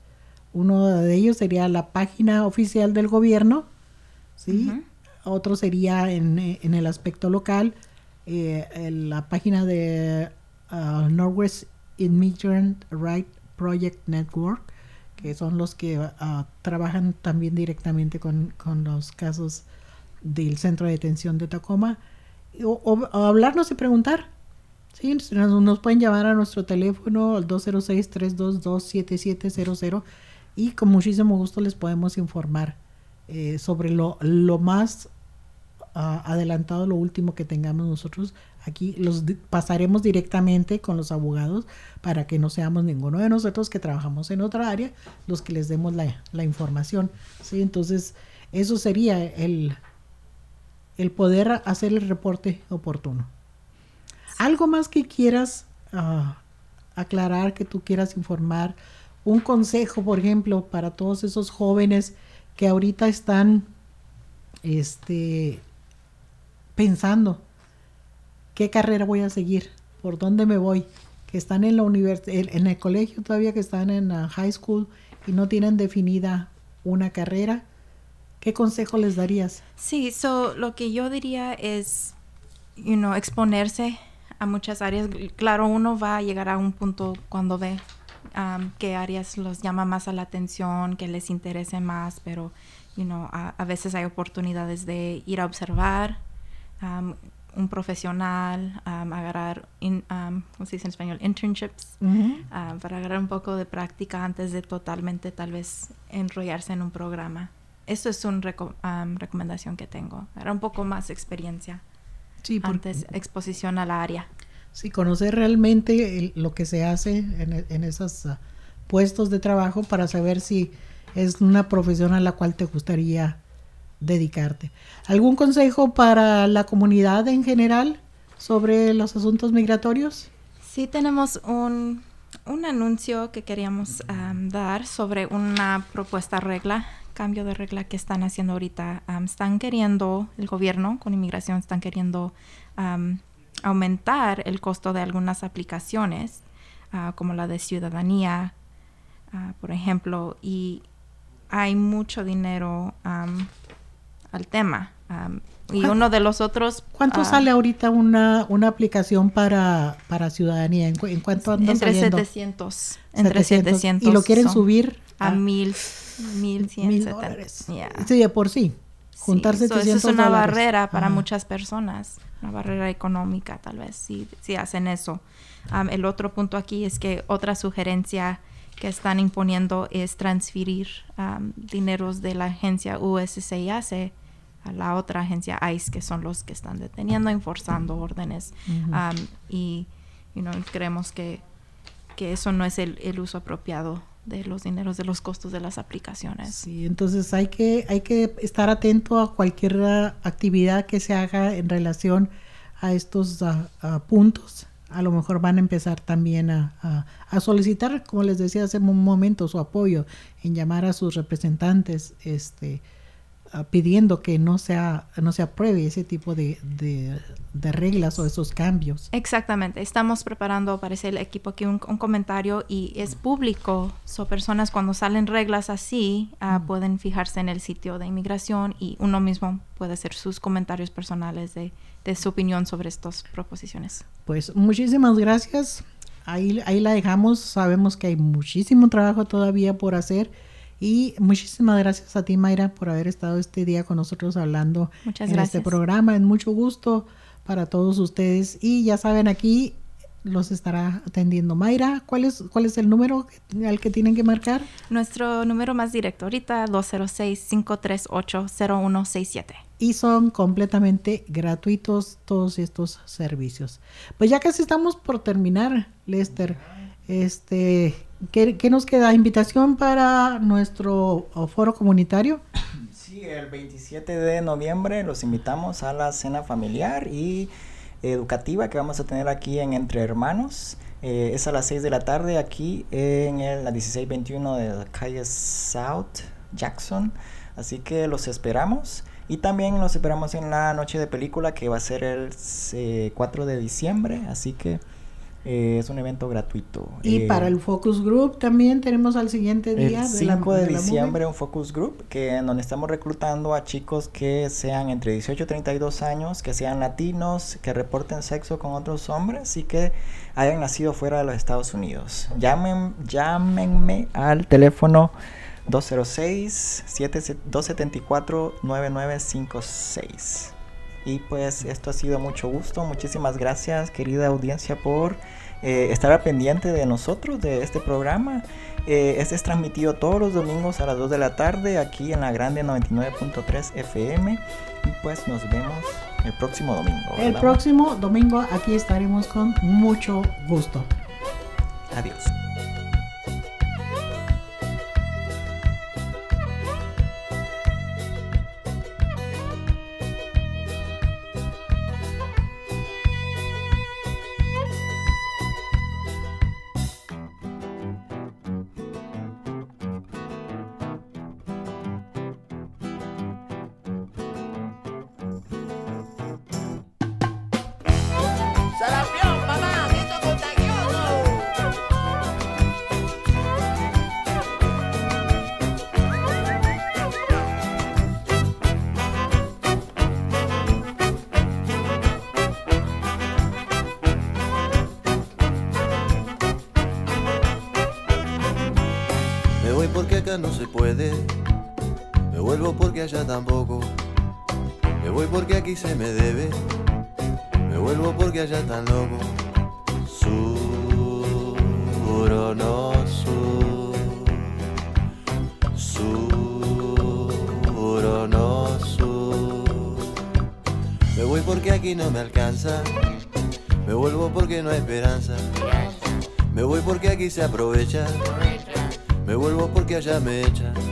Uno de ellos sería la página oficial del gobierno, ¿sí? Otro sería en, en, el aspecto local, eh, en la página de uh, Northwest Immigrant Right Project Network, que son los que ah, trabajan también directamente con, los casos del centro de detención de Tacoma, o, hablarnos y preguntar. ¿sí? Nos, pueden llamar a nuestro teléfono al 206-322-7700 y con muchísimo gusto les podemos informar eh, sobre lo, lo más adelantado lo último que tengamos nosotros. Aquí los pasaremos directamente con los abogados para que no seamos ninguno de nosotros que trabajamos en otra área los que les demos la, información. ¿sí? Entonces, eso sería el, el poder hacer el reporte oportuno. ¿Algo más que quieras ah, aclarar, que tú quieras informar? Un consejo, por ejemplo, para todos esos jóvenes que ahorita están este, pensando qué carrera voy a seguir, por dónde me voy, que están en la en el colegio todavía, que están en la high school y no tienen definida una carrera, ¿qué consejo les darías? Sí, so, lo que yo diría es, you know, exponerse a muchas áreas. Claro, uno va a llegar a un punto cuando ve um, qué áreas los llama más a la atención, que les interese más, pero, you know, a veces hay oportunidades de ir a observar, un profesional, agarrar, ¿cómo se dice en español? Internships, para agarrar un poco de práctica antes de totalmente tal vez enrollarse en un programa. Eso es una recomendación que tengo, agarrar un poco más experiencia sí, antes exposición al área. Sí, conocer realmente lo que se hace en, en esos puestos de trabajo para saber si es una profesión a la cual te gustaría dedicarte. ¿Algún consejo para la comunidad en general sobre los asuntos migratorios? Sí, tenemos un, un anuncio que queríamos dar sobre una propuesta regla, cambio de regla que están haciendo ahorita. están queriendo, el gobierno con inmigración están queriendo aumentar el costo de algunas aplicaciones, ah, como la de ciudadanía, ah, por ejemplo, y hay mucho dinero al tema. y uno de los otros... ¿Cuánto ah, sale ahorita una, una aplicación para, para ciudadanía? ¿En, en cuánto anda Entre 700. Entre 700. ¿Y lo quieren subir? A, mil, mil cien dólares. Sí, de por sí. Juntar 700 Eso es una barrera para muchas personas. Una barrera económica, tal vez, si, si hacen eso. el otro punto aquí es que otra sugerencia que están imponiendo es transferir dineros de la agencia USCIS a la otra agencia ICE, que son los que están deteniendo, enforzando órdenes. y creemos que, que, eso no es el, el, uso apropiado de los dineros, de los costos de las aplicaciones. Sí, entonces hay que, hay que estar atento a cualquier actividad que se haga en relación a estos puntos, a lo mejor van a empezar también a, a, solicitar, como les decía hace un momento, su apoyo en llamar a sus representantes, este, pidiendo que no, sea, no se apruebe ese tipo de, de, reglas o esos cambios. Exactamente. Estamos preparando, parece el equipo aquí, un, comentario y es público. So, personas cuando salen reglas así ah, pueden fijarse en el sitio de inmigración y uno mismo puede hacer sus comentarios personales de, de su opinión sobre estas proposiciones. Pues muchísimas gracias. Ahí, ahí la dejamos. Sabemos que hay muchísimo trabajo todavía por hacer y muchísimas gracias a ti, Mayra, por haber estado este día con nosotros hablando en este programa. Es mucho gusto para todos ustedes. Y ya saben, aquí los estará atendiendo Mayra. ¿Cuál es, cuál es el número al que tienen que marcar? Nuestro número más directo ahorita, 206-538-0167. Y son completamente gratuitos todos estos servicios. Pues ya casi estamos por terminar, Lester. Este, ¿Qué, nos queda? ¿Invitación para nuestro foro comunitario? Sí, el 27 de noviembre los invitamos a la cena familiar y educativa que vamos a tener aquí en Entre Hermanos. Eh, es a las 6 de la tarde aquí en el, la 1621 de la calle South Jackson. Así que los esperamos. Y también los esperamos en la noche de película que va a ser el 4 eh, de diciembre. Así que eh, es un evento gratuito. Y eh, para el Focus Group también tenemos al siguiente día. El 5 de, diciembre un Focus Group que en donde estamos reclutando a chicos que sean entre 18 y 32 años, que sean latinos, que reporten sexo con otros hombres y que hayan nacido fuera de los Estados Unidos. Llamen, llámenme al teléfono 206-274-9956. Y pues esto ha sido mucho gusto. Muchísimas gracias, querida audiencia, por eh, estar pendiente de nosotros, de este programa. Eh, este es transmitido todos los domingos a las 2 de la tarde aquí en la Grande 99.3 FM. Y pues nos vemos el próximo domingo. El próximo domingo aquí estaremos con mucho gusto. Adiós. Vuelvo porque allá tampoco. Me voy porque aquí se me debe. Me vuelvo porque allá tan loco. Sur no sur. Sur no sur. Me voy porque aquí no me alcanza. Me vuelvo porque no hay esperanza. Me voy porque aquí se aprovecha. Me vuelvo porque allá me echan.